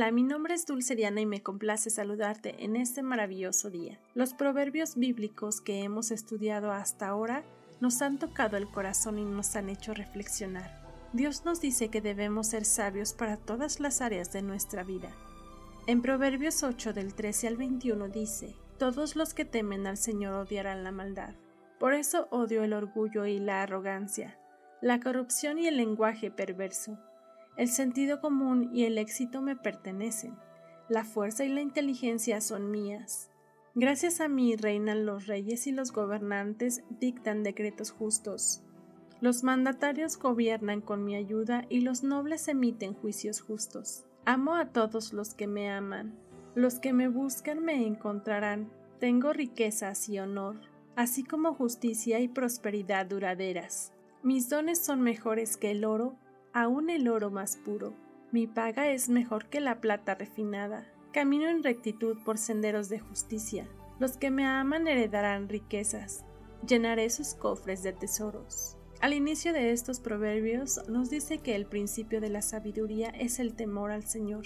Hola, mi nombre es Dulce Diana y me complace saludarte en este maravilloso día. Los proverbios bíblicos que hemos estudiado hasta ahora nos han tocado el corazón y nos han hecho reflexionar. Dios nos dice que debemos ser sabios para todas las áreas de nuestra vida. En Proverbios 8 del 13 al 21 dice, todos los que temen al Señor odiarán la maldad. Por eso odio el orgullo y la arrogancia, la corrupción y el lenguaje perverso. El sentido común y el éxito me pertenecen. La fuerza y la inteligencia son mías. Gracias a mí reinan los reyes y los gobernantes dictan decretos justos. Los mandatarios gobiernan con mi ayuda y los nobles emiten juicios justos. Amo a todos los que me aman los que me buscan me encontrarán. Tengo riquezas y honor, así como justicia y prosperidad duraderas. Mis dones son mejores que el oro, aún el oro más puro. Mi paga es mejor que la plata refinada. Camino en rectitud por senderos de justicia. Los que me aman heredarán riquezas. Llenaré sus cofres de tesoros. Al inicio de estos proverbios nos dice que el principio de la sabiduría es el temor al Señor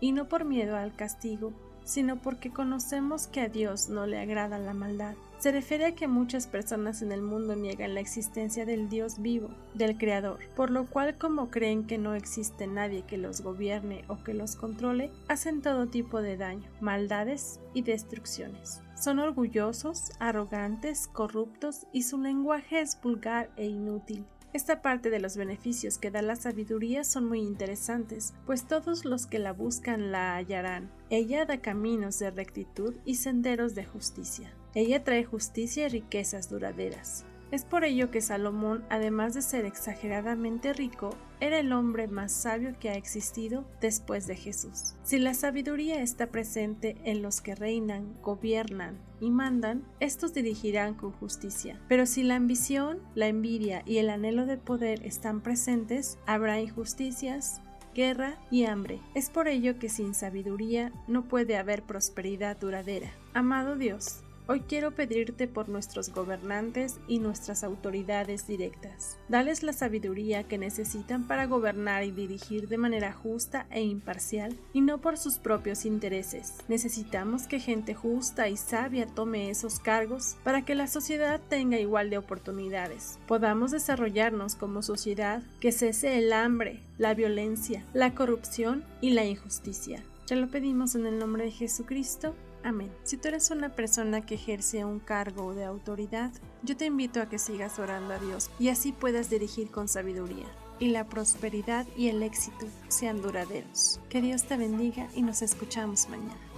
y no por miedo al castigo, sino porque conocemos que a Dios no le agrada la maldad. Se refiere a que muchas personas en el mundo niegan la existencia del Dios vivo, del Creador, por lo cual como creen que no existe nadie que los gobierne o que los controle, hacen todo tipo de daño, maldades y destrucciones. Son orgullosos, arrogantes, corruptos y su lenguaje es vulgar e inútil. Esta parte de los beneficios que da la sabiduría son muy interesantes, pues todos los que la buscan la hallarán. Ella da caminos de rectitud y senderos de justicia. Ella trae justicia y riquezas duraderas. Es por ello que Salomón, además de ser exageradamente rico, era el hombre más sabio que ha existido después de Jesús. Si la sabiduría está presente en los que reinan, gobiernan y mandan, estos dirigirán con justicia. Pero si la ambición, la envidia y el anhelo de poder están presentes, habrá injusticias, guerra y hambre. Es por ello que sin sabiduría no puede haber prosperidad duradera. Amado Dios, Hoy quiero pedirte por nuestros gobernantes y nuestras autoridades directas. Dales la sabiduría que necesitan para gobernar y dirigir de manera justa e imparcial y no por sus propios intereses. Necesitamos que gente justa y sabia tome esos cargos para que la sociedad tenga igual de oportunidades. Podamos desarrollarnos como sociedad, que cese el hambre, la violencia, la corrupción y la injusticia. Te lo pedimos en el nombre de Jesucristo. Amén. Si tú eres una persona que ejerce un cargo de autoridad, yo te invito a que sigas orando a Dios y así puedas dirigir con sabiduría y la prosperidad y el éxito sean duraderos. Que Dios te bendiga y nos escuchamos mañana.